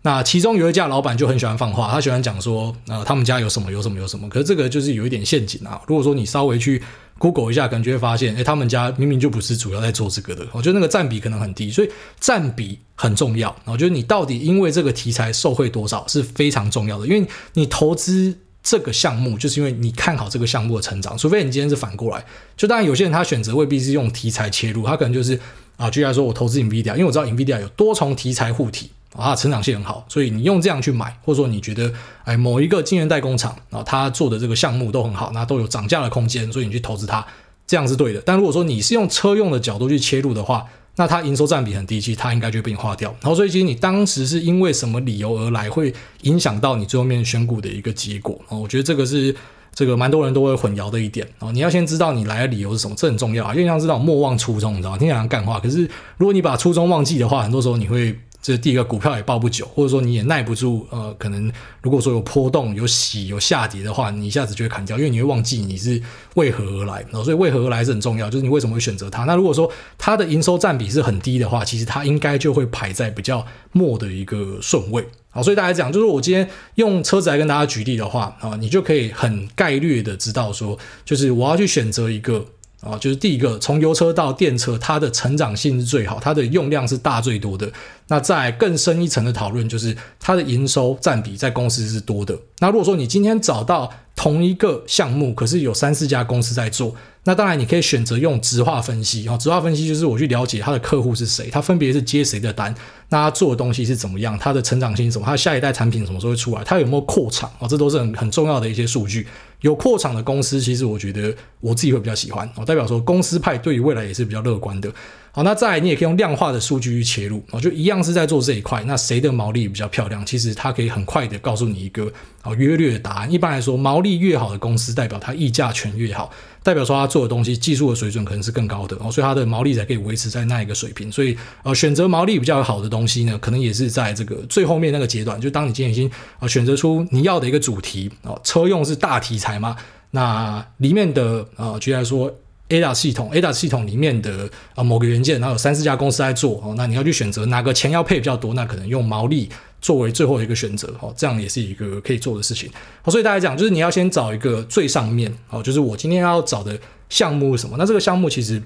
那其中有一家老板就很喜欢放话，他喜欢讲说，呃，他们家有什么有什么有什么。可是这个就是有一点陷阱啊。如果说你稍微去 Google 一下，可能就会发现，诶，他们家明明就不是主要在做这个的。我觉得那个占比可能很低，所以占比很重要。我觉得你到底因为这个题材受惠多少是非常重要的，因为你投资。这个项目就是因为你看好这个项目的成长，除非你今天是反过来。就当然有些人他选择未必是用题材切入，他可能就是啊，举例来说，我投资 NVIDIA，因为我知道 NVIDIA 有多重题材护体它成长性很好，所以你用这样去买，或者说你觉得哎某一个晶圆代工厂啊，它做的这个项目都很好，那都有涨价的空间，所以你去投资它，这样是对的。但如果说你是用车用的角度去切入的话，那它营收占比很低，其实它应该就被你划掉。然后所以其实你当时是因为什么理由而来，会影响到你最后面选股的一个结果啊。我觉得这个是。这个蛮多人都会混淆的一点啊，你要先知道你来的理由是什么，这很重要啊，因为要知道莫忘初衷，你知道吗？听起来像干话，可是如果你把初衷忘记的话，很多时候你会。这第一个股票也抱不久，或者说你也耐不住，呃，可能如果说有波动、有洗、有下跌的话，你一下子就会砍掉，因为你会忘记你是为何而来，所以为何而来是很重要，就是你为什么会选择它。那如果说它的营收占比是很低的话，其实它应该就会排在比较末的一个顺位。好，所以大家讲，就是我今天用车子来跟大家举例的话啊，你就可以很概略的知道说，就是我要去选择一个。啊，就是第一个，从油车到电车，它的成长性是最好，它的用量是大最多的。那在更深一层的讨论，就是它的营收占比在公司是多的。那如果说你今天找到同一个项目，可是有三四家公司在做，那当然你可以选择用直化分析。啊，直化分析就是我去了解它的客户是谁，它分别是接谁的单，那它做的东西是怎么样，它的成长性是什么，它下一代产品什么时候会出来，它有没有扩厂啊，这都是很很重要的一些数据。有扩厂的公司，其实我觉得我自己会比较喜欢，代表说公司派对于未来也是比较乐观的。好，那再来你也可以用量化的数据去切入，就一样是在做这一块，那谁的毛利比较漂亮？其实它可以很快的告诉你一个啊约略的答案。一般来说，毛利越好的公司，代表它溢价权越好，代表说它做的东西技术的水准可能是更高的，所以它的毛利才可以维持在那一个水平。所以呃，选择毛利比较好的东西呢，可能也是在这个最后面那个阶段，就当你今天已经啊选择出你要的一个主题哦，车用是大题材吗，那里面的呃，举例来说。，Ada 系统，Ada 系统里面的啊某个元件，然后有三四家公司在做哦，那你要去选择哪个钱要配比较多，那可能用毛利作为最后一个选择哦，这样也是一个可以做的事情。所以大家讲，就是你要先找一个最上面哦，就是我今天要找的项目是什么？那这个项目其实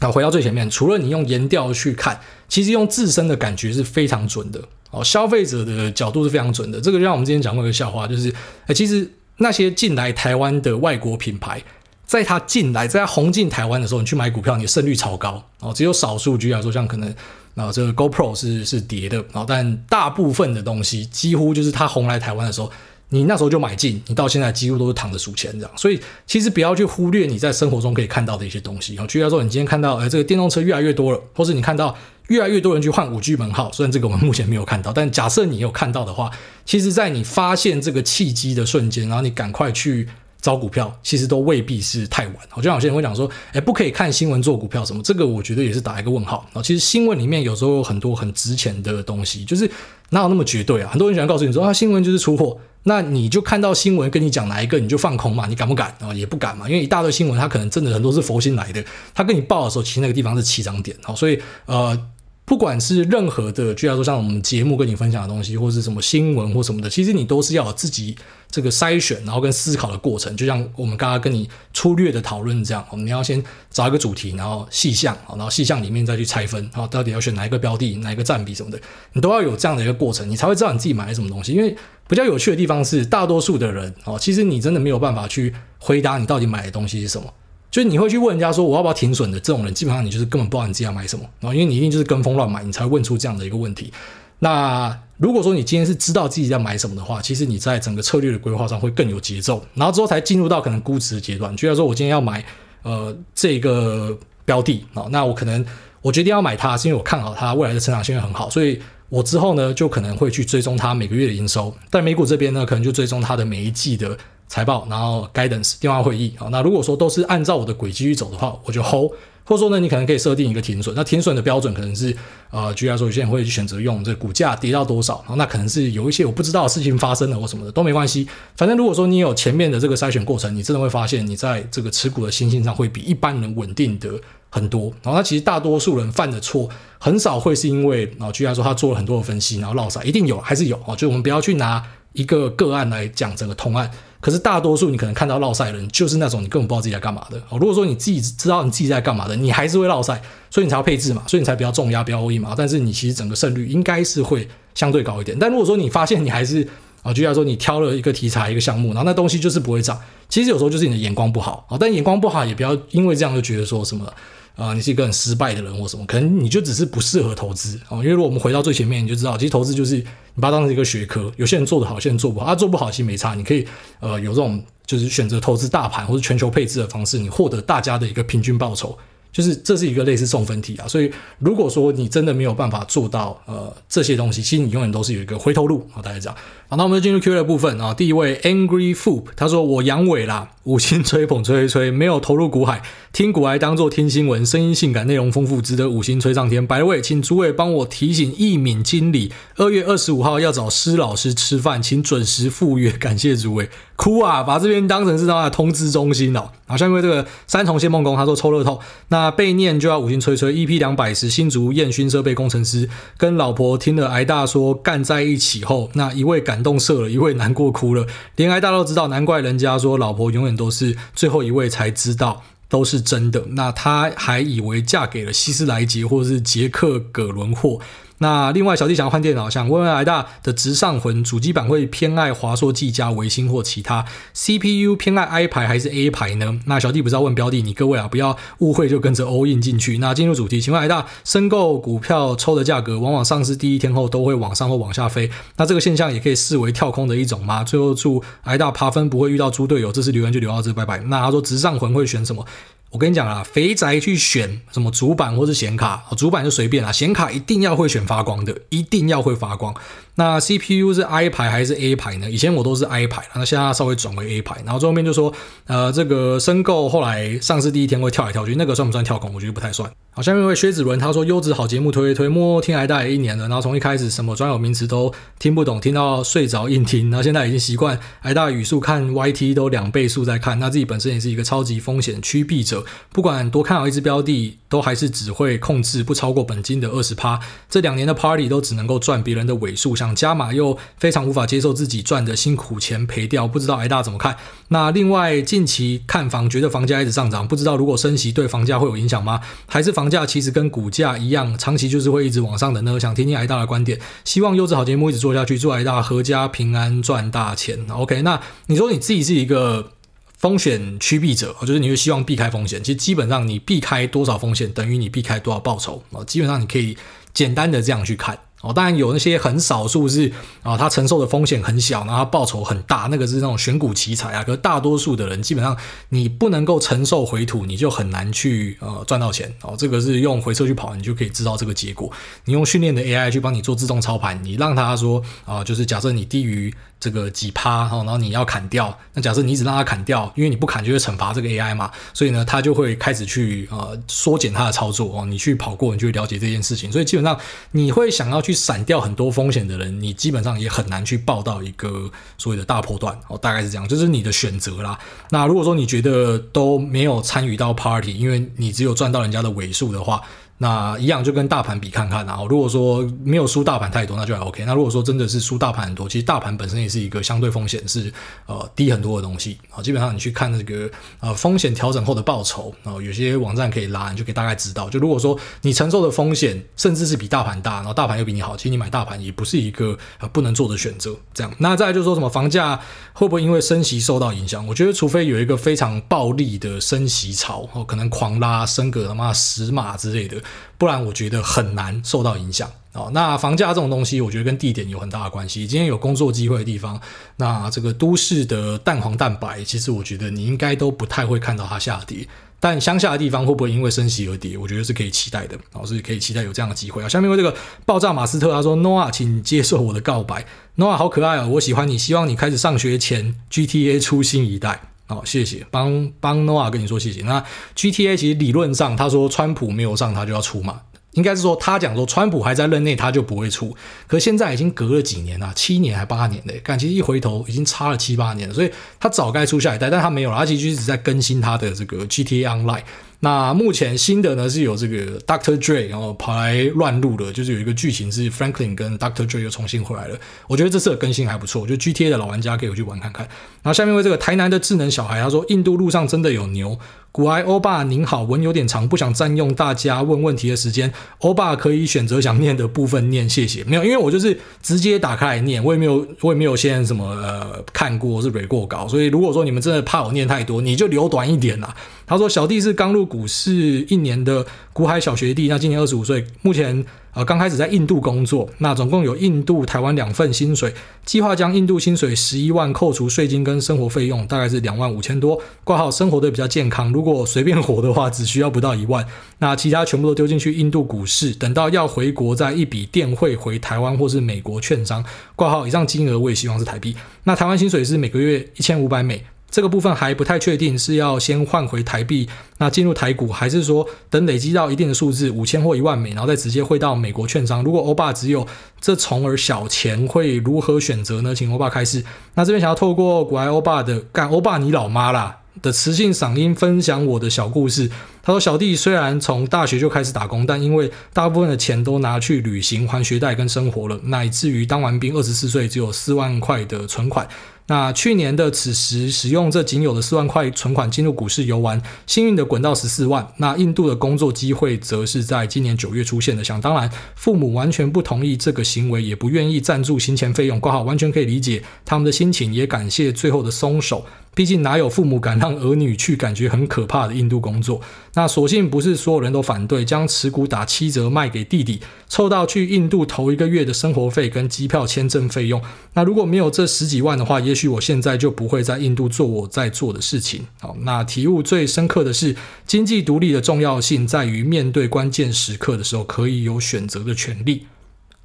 啊回到最前面，除了你用研调去看，其实用自身的感觉是非常准的哦，消费者的角度是非常准的。这个就像我们之前讲过一个笑话，就是哎，其实那些进来台湾的外国品牌。在他进来，在他红进台湾的时候，你去买股票，你的胜率超高哦。只有少数据来说，像可能啊，这个 GoPro 是是跌的啊，但大部分的东西几乎就是他红来台湾的时候，你那时候就买进，你到现在几乎都是躺着数钱这样。所以其实不要去忽略你在生活中可以看到的一些东西啊。举例说，你今天看到哎，这个电动车越来越多了，或是你看到越来越多人去换五 G 门号，虽然这个我们目前没有看到，但假设你有看到的话，其实在你发现这个契机的瞬间，然后你赶快去。找股票其实都未必是太晚，好像有些人会讲说，哎，不可以看新闻做股票什么，这个我觉得也是打一个问号啊。其实新闻里面有时候有很多很值钱的东西，就是哪有那么绝对啊？很多人喜欢告诉你说啊，新闻就是出货，那你就看到新闻跟你讲哪一个你就放空嘛，你敢不敢啊？也不敢嘛，因为一大堆新闻它可能真的很多是佛心来的，他跟你报的时候其实那个地方是起涨点，好，所以呃。不管是任何的，就像说像我们节目跟你分享的东西，或是什么新闻或什么的，其实你都是要有自己这个筛选，然后跟思考的过程。就像我们刚刚跟你粗略的讨论这样，我们要先找一个主题，然后细项，然后细项里面再去拆分，然后到底要选哪一个标的，哪一个占比什么的，你都要有这样的一个过程，你才会知道你自己买了什么东西。因为比较有趣的地方是，大多数的人哦，其实你真的没有办法去回答你到底买的东西是什么。就是你会去问人家说，我要不要停损的这种人，基本上你就是根本不知道你自己要买什么，然后因为你一定就是跟风乱买，你才会问出这样的一个问题。那如果说你今天是知道自己要买什么的话，其实你在整个策略的规划上会更有节奏，然后之后才进入到可能估值的阶段。就像说我今天要买呃这个标的啊，那我可能我决定要买它，是因为我看好它未来的成长性会很好，所以我之后呢就可能会去追踪它每个月的营收。在美股这边呢，可能就追踪它的每一季的。财报，然后 guidance 电话会议啊，那如果说都是按照我的轨迹去走的话，我就 hold，或者说呢，你可能可以设定一个停损，那停损的标准可能是呃，举例来说，有些人会选择用这股价跌到多少，然后那可能是有一些我不知道事情发生了或什么的都没关系，反正如果说你有前面的这个筛选过程，你真的会发现你在这个持股的心性上会比一般人稳定的很多。然后那其实大多数人犯的错很少会是因为啊，举例来说他做了很多的分析，然后落赛，一定有还是有啊，就我们不要去拿一个个案来讲整个通案。可是大多数你可能看到落赛的人，就是那种你根本不知道自己在干嘛的。哦，如果说你自己知道你自己在干嘛的，你还是会落赛，所以你才要配置嘛，所以你才比较重压，比较 O E 嘛。但是你其实整个胜率应该是会相对高一点。但如果说你发现你还是啊，就像说你挑了一个题材一个项目，然后那东西就是不会涨。其实有时候就是你的眼光不好啊，但眼光不好也不要因为这样就觉得说什么啊，你是一个很失败的人或什么，可能你就只是不适合投资啊。因为如果我们回到最前面，你就知道，其实投资就是你把它当成一个学科，有些人做得好，有些人做不好，他、做不好其实没差，你可以呃有这种就是选择投资大盘或者全球配置的方式，你获得大家的一个平均报酬。就是这是一个类似送分题啊，所以如果说你真的没有办法做到呃这些东西，其实你永远都是有一个回头路啊，大家讲。好，那我们就进入 Q&A 的部分啊。第一位 Angry Foop 他说：“我阳痿啦，五星吹捧吹吹吹，没有投入股海，听股癌当做听新闻，声音性感，内容丰富，值得五星吹上天。白位，请诸位帮我提醒易敏经理，二月二十五号要找施老师吃饭，请准时赴约，感谢诸位。哭啊，把这边当成是他的通知中心哦。好，下面这个三重谢梦工他说抽乐透，那被念就要五星吹吹。EP 两百十新竹燕熏设备工程师跟老婆听了癌大说干在一起后，那一位感。感动射了一位，难过哭了，恋爱大都知道，难怪人家说老婆永远都是最后一位才知道都是真的。那他还以为嫁给了希斯莱杰或者是杰克·葛伦霍。那另外，小弟想要换电脑，想问问癌大的直上魂主机板会偏爱华硕、技嘉、微星或其他 CPU 偏爱 I 牌还是 A 牌呢？那小弟不知道问标的，你各位啊，不要误会就跟着 all in 进去。那进入主题，请问癌大申购股票抽的价格，往往上市第一天后都会往上或往下飞，那这个现象也可以视为跳空的一种吗？最后祝癌大爬分不会遇到猪队友，这次留言就留到这，拜拜。那他说直上魂会选什么？我跟你讲啊，肥宅去选什么主板或是显卡，主板就随便啦，显卡一定要会选发光的，一定要会发光。那 CPU 是 I 牌还是 A 牌呢？以前我都是 I 牌，那现在稍微转为 A 牌。然后最后面就说，呃，这个申购后来上市第一天会跳来跳去，那个算不算跳空？我觉得不太算。好，下面一位薛子伦他说优质好节目推推推，默默听癌大也一年了，然后从一开始什么专有名词都听不懂，听到睡着硬听，然后现在已经习惯挨大语速看 YT 都两倍速在看。那自己本身也是一个超级风险趋避者，不管多看好一只标的，都还是只会控制不超过本金的二十趴。这两年的 Party 都只能够赚别人的尾数，想加码又非常无法接受自己赚的辛苦钱赔掉，不知道挨大怎么看？那另外近期看房觉得房价一直上涨，不知道如果升息对房价会有影响吗？还是房？价其实跟股价一样，长期就是会一直往上的呢。想听听挨大的观点，希望优质好节目一直做下去，祝挨大阖家平安赚大钱。OK，那你说你自己是一个风险趋避者，就是你会希望避开风险。其实基本上你避开多少风险，等于你避开多少报酬啊。基本上你可以简单的这样去看。哦，当然有那些很少数是啊，他承受的风险很小，然后他报酬很大，那个是那种选股奇才啊。可是大多数的人，基本上你不能够承受回吐，你就很难去呃赚到钱。哦，这个是用回测去跑，你就可以知道这个结果。你用训练的 AI 去帮你做自动操盘，你让他说啊，就是假设你低于。这个几趴，然后你要砍掉。那假设你只让它砍掉，因为你不砍就会惩罚这个 AI 嘛，所以呢，它就会开始去呃缩减它的操作哦。你去跑过，你就会了解这件事情。所以基本上，你会想要去闪掉很多风险的人，你基本上也很难去报到一个所谓的大波段哦。大概是这样，就是你的选择啦。那如果说你觉得都没有参与到 party，因为你只有赚到人家的尾数的话。那一样就跟大盘比看看啊，如果说没有输大盘太多，那就还 OK。那如果说真的是输大盘很多，其实大盘本身也是一个相对风险是呃低很多的东西啊。基本上你去看那个呃风险调整后的报酬啊，有些网站可以拉，你就可以大概知道。就如果说你承受的风险甚至是比大盘大，然后大盘又比你好，其实你买大盘也不是一个呃不能做的选择。这样，那再就是说什么房价会不会因为升息受到影响？我觉得除非有一个非常暴力的升息潮哦，可能狂拉升个他妈十码之类的。不然我觉得很难受到影响哦。那房价这种东西，我觉得跟地点有很大的关系。今天有工作机会的地方，那这个都市的蛋黄蛋白，其实我觉得你应该都不太会看到它下跌。但乡下的地方会不会因为升息而跌？我觉得是可以期待的，哦，是可以期待有这样的机会啊。下面为这个爆炸马斯特他说：“Noa，请接受我的告白。Noa 好可爱哦，我喜欢你。希望你开始上学前，GTA 出新一代。”好，谢谢，帮帮 Noah 跟你说谢谢。那 GTA 其实理论上，他说川普没有上，他就要出嘛。应该是说他讲说川普还在任内，他就不会出。可现在已经隔了几年了，七年还八年嘞，感觉一回头已经差了七八年了，所以他早该出下一代，但他没有了，他其实一直在更新他的这个 GTA Online。那目前新的呢是有这个 Doctor Dre，然后跑来乱入的，就是有一个剧情是 Franklin 跟 Doctor Dre 又重新回来了。我觉得这次的更新还不错，我觉得 GTA 的老玩家可以回去玩看看。然后下面为这个台南的智能小孩他说，印度路上真的有牛。古埃欧巴您好，文有点长，不想占用大家问问题的时间，欧巴可以选择想念的部分念，谢谢。没有，因为我就是直接打开来念，我也没有，我也没有先什么呃看过是蕊过稿，所以如果说你们真的怕我念太多，你就留短一点啦。他说小弟是刚入股市一年的古海小学弟，那今年二十五岁，目前。呃，刚开始在印度工作，那总共有印度、台湾两份薪水，计划将印度薪水十一万扣除税金跟生活费用，大概是两万五千多。挂号生活的比较健康，如果随便活的话，只需要不到一万。那其他全部都丢进去印度股市，等到要回国再一笔电汇回台湾或是美国券商。挂号以上金额我也希望是台币。那台湾薪水是每个月一千五百美。这个部分还不太确定，是要先换回台币，那进入台股，还是说等累积到一定的数字，五千或一万美，然后再直接汇到美国券商？如果欧巴只有这从而小钱，会如何选择呢？请欧巴开示。那这边想要透过股癌欧巴的干欧巴你老妈啦的磁性嗓音分享我的小故事。他说：“小弟虽然从大学就开始打工，但因为大部分的钱都拿去旅行、还学贷跟生活了，乃至于当完兵二十四岁只有四万块的存款。”那去年的此时，使用这仅有的四万块存款进入股市游玩，幸运的滚到十四万。那印度的工作机会则是在今年九月出现的。想当然，父母完全不同意这个行为，也不愿意赞助行前费用。挂号完全可以理解他们的心情，也感谢最后的松手。毕竟哪有父母敢让儿女去感觉很可怕的印度工作？那所幸不是所有人都反对，将持股打七折卖给弟弟，凑到去印度头一个月的生活费跟机票签证费用。那如果没有这十几万的话，也许我现在就不会在印度做我在做的事情。好，那体悟最深刻的是，经济独立的重要性在于面对关键时刻的时候，可以有选择的权利。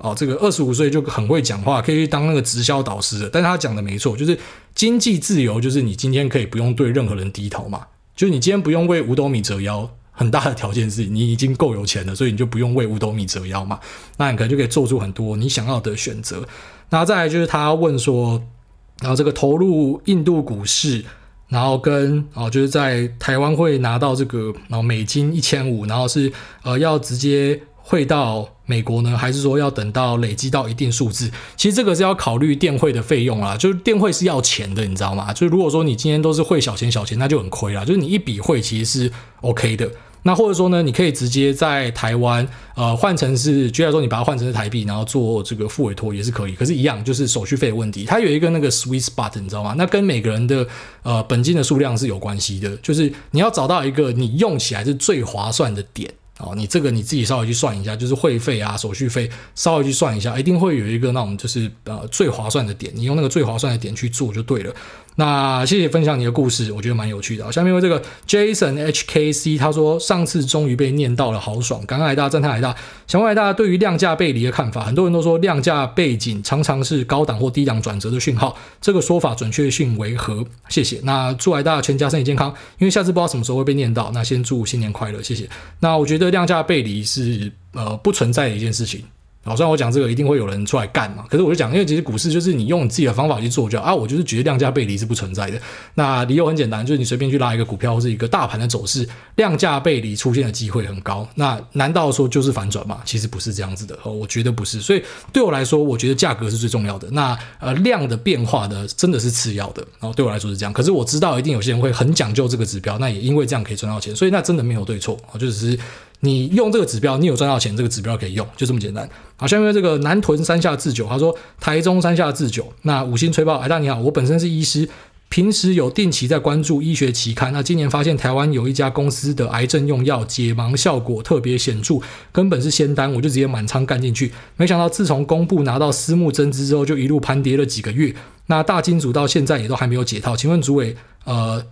哦，这个二十五岁就很会讲话，可以去当那个直销导师的。但是他讲的没错，就是经济自由，就是你今天可以不用对任何人低头嘛，就是你今天不用为五斗米折腰。很大的条件是你已经够有钱了，所以你就不用为五斗米折腰嘛。那你可能就可以做出很多你想要的选择。那再来就是他问说，然后这个投入印度股市，然后跟哦就是在台湾会拿到这个然后美金一千五，然后是呃要直接。汇到美国呢，还是说要等到累积到一定数字？其实这个是要考虑电汇的费用啦，就是电汇是要钱的，你知道吗？就是如果说你今天都是汇小钱小钱，那就很亏啦。就是你一笔汇其实是 OK 的。那或者说呢，你可以直接在台湾呃换成是，举例说你把它换成是台币，然后做这个付委托也是可以。可是，一样就是手续费的问题。它有一个那个 sweet spot，你知道吗？那跟每个人的呃本金的数量是有关系的。就是你要找到一个你用起来是最划算的点。哦，你这个你自己稍微去算一下，就是会费啊、手续费，稍微去算一下，一定会有一个那种就是呃最划算的点，你用那个最划算的点去做就对了。那谢谢分享你的故事，我觉得蛮有趣的。下面为这个 Jason HKC，他说上次终于被念到了，好爽！感恩海大，赞叹海大。想问海大对于量价背离的看法，很多人都说量价背景常常是高档或低档转折的讯号，这个说法准确性为何？谢谢。那祝海大全家身体健康，因为下次不知道什么时候会被念到。那先祝新年快乐，谢谢。那我觉得量价背离是呃不存在的一件事情。好，虽然我讲这个一定会有人出来干嘛，可是我就讲，因为其实股市就是你用你自己的方法去做就啊。我就是觉得量价背离是不存在的。那理由很简单，就是你随便去拉一个股票或是一个大盘的走势，量价背离出现的机会很高。那难道说就是反转吗？其实不是这样子的，哦我觉得不是。所以对我来说，我觉得价格是最重要的。那呃量的变化呢，真的是次要的。然后对我来说是这样。可是我知道一定有些人会很讲究这个指标，那也因为这样可以赚到钱，所以那真的没有对错啊，就只是。你用这个指标，你有赚到钱，这个指标可以用，就这么简单。好，下面这个南屯山下智久，他说台中山下智久，那五星吹爆，哎，大你好，我本身是医师，平时有定期在关注医学期刊。那今年发现台湾有一家公司的癌症用药解盲效果特别显著，根本是仙丹，我就直接满仓干进去。没想到自从公布拿到私募增资之后，就一路盘跌了几个月。那大金主到现在也都还没有解套，请问主委，呃。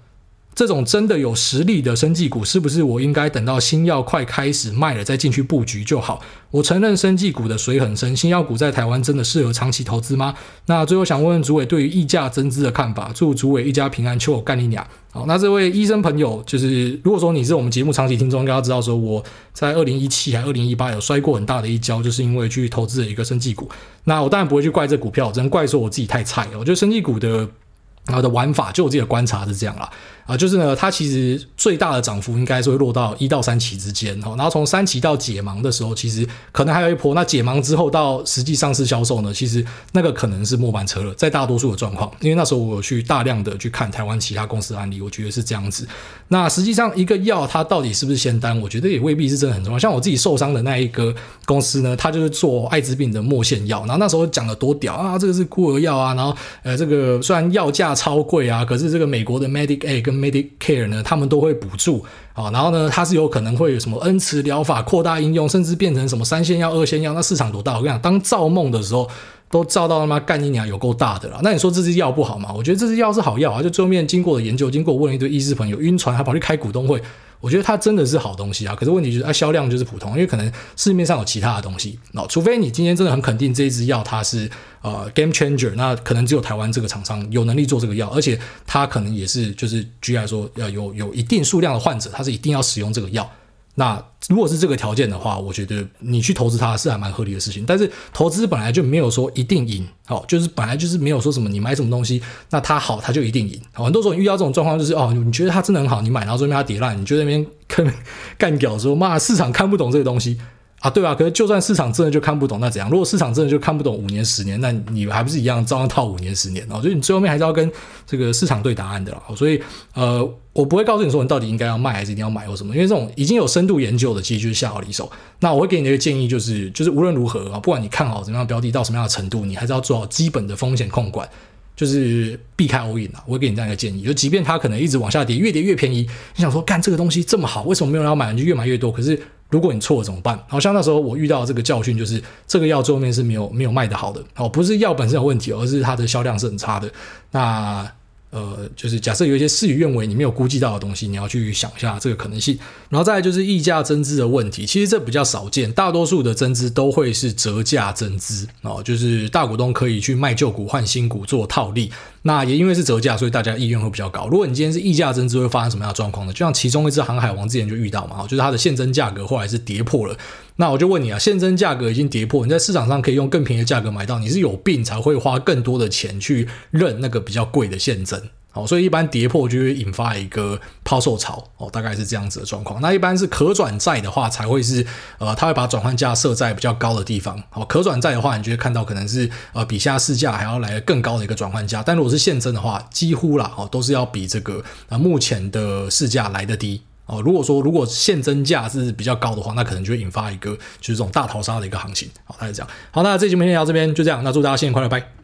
这种真的有实力的生技股，是不是我应该等到新药快开始卖了再进去布局就好？我承认生技股的水很深，新药股在台湾真的适合长期投资吗？那最后想问问主委对于溢价增资的看法。祝主委一家平安，求我干你娘！好，那这位医生朋友，就是如果说你是我们节目长期听众，应该知道说我在二零一七还二零一八有摔过很大的一跤，就是因为去投资了一个生技股。那我当然不会去怪这股票，只能怪说我自己太菜了。我觉得生技股的。然后的玩法，就我自己的观察是这样啦。啊，就是呢，它其实最大的涨幅应该是会落到一到三期之间哦，然后从三期到解盲的时候，其实可能还有一波。那解盲之后到实际上市销售呢，其实那个可能是末班车了，在大多数的状况，因为那时候我有去大量的去看台湾其他公司的案例，我觉得是这样子。那实际上一个药它到底是不是仙丹，我觉得也未必是真的很重要。像我自己受伤的那一个公司呢，它就是做艾滋病的末线药，然后那时候讲的多屌啊，这个是孤儿药啊，然后呃这个虽然药价超贵啊，可是这个美国的 medicai 跟 Medicare 呢，他们都会补助啊，然后呢，它是有可能会有什么恩慈疗法扩大应用，甚至变成什么三线药、二线药，那市场多大？我跟你讲，当造梦的时候，都造到他妈干一年有够大的了。那你说这支药不好吗？我觉得这支药是好药啊，就最后面经过了研究，经过我问了一堆医师朋友，晕船还跑去开股东会。我觉得它真的是好东西啊，可是问题就是它销量就是普通，因为可能市面上有其他的东西。那除非你今天真的很肯定这一支药它是呃 game changer，那可能只有台湾这个厂商有能力做这个药，而且它可能也是就是 GI 说要有有一定数量的患者，它是一定要使用这个药。那如果是这个条件的话，我觉得你去投资它是还蛮合理的事情。但是投资本来就没有说一定赢，哦，就是本来就是没有说什么你买什么东西，那它好它就一定赢。很多时候遇到这种状况就是哦，你觉得它真的很好，你买然后这边它跌烂，你觉得那边 干干屌说妈市场看不懂这个东西。啊，对啊，可是就算市场真的就看不懂，那怎样？如果市场真的就看不懂五年、十年，那你还不是一样照样套五年、十年哦？所以你最后面还是要跟这个市场对答案的啦。所以，呃，我不会告诉你说你到底应该要卖还是一定要买或什么，因为这种已经有深度研究的，其实就是下好离手。那我会给你的一个建议就是，就是无论如何啊，不管你看好怎么样的标的到什么样的程度，你还是要做好基本的风险控管，就是避开 all in 啊。我会给你这样一个建议，就即便它可能一直往下跌，越跌越便宜，你想说干这个东西这么好，为什么没有人要买？你就越买越多，可是。如果你错了怎么办？好像那时候我遇到这个教训，就是这个药最后面是没有没有卖的好的哦，不是药本身有问题，而是它的销量是很差的。那。呃，就是假设有一些事与愿违，你没有估计到的东西，你要去想一下这个可能性。然后再就是溢价增资的问题，其实这比较少见，大多数的增资都会是折价增资哦，就是大股东可以去卖旧股换新股做套利。那也因为是折价，所以大家意愿会比较高。如果你今天是溢价增资，会发生什么样的状况呢？就像其中一只航海王之前就遇到嘛，就是它的现增价格后来是跌破了。那我就问你啊，现增价格已经跌破，你在市场上可以用更便宜的价格买到，你是有病才会花更多的钱去认那个比较贵的现增。好，所以一般跌破就会引发一个抛售潮，哦，大概是这样子的状况。那一般是可转债的话，才会是呃，他会把转换价设在比较高的地方。好，可转债的话，你就会看到可能是呃，比下市价还要来更高的一个转换价。但如果是现增的话，几乎啦，哦，都是要比这个呃目前的市价来得低。哦，如果说如果现增价是比较高的话，那可能就会引发一个就是这种大逃杀的一个行情。好，大概这样。好，那这期节目先聊这边，就这样。那祝大家新年快乐，拜。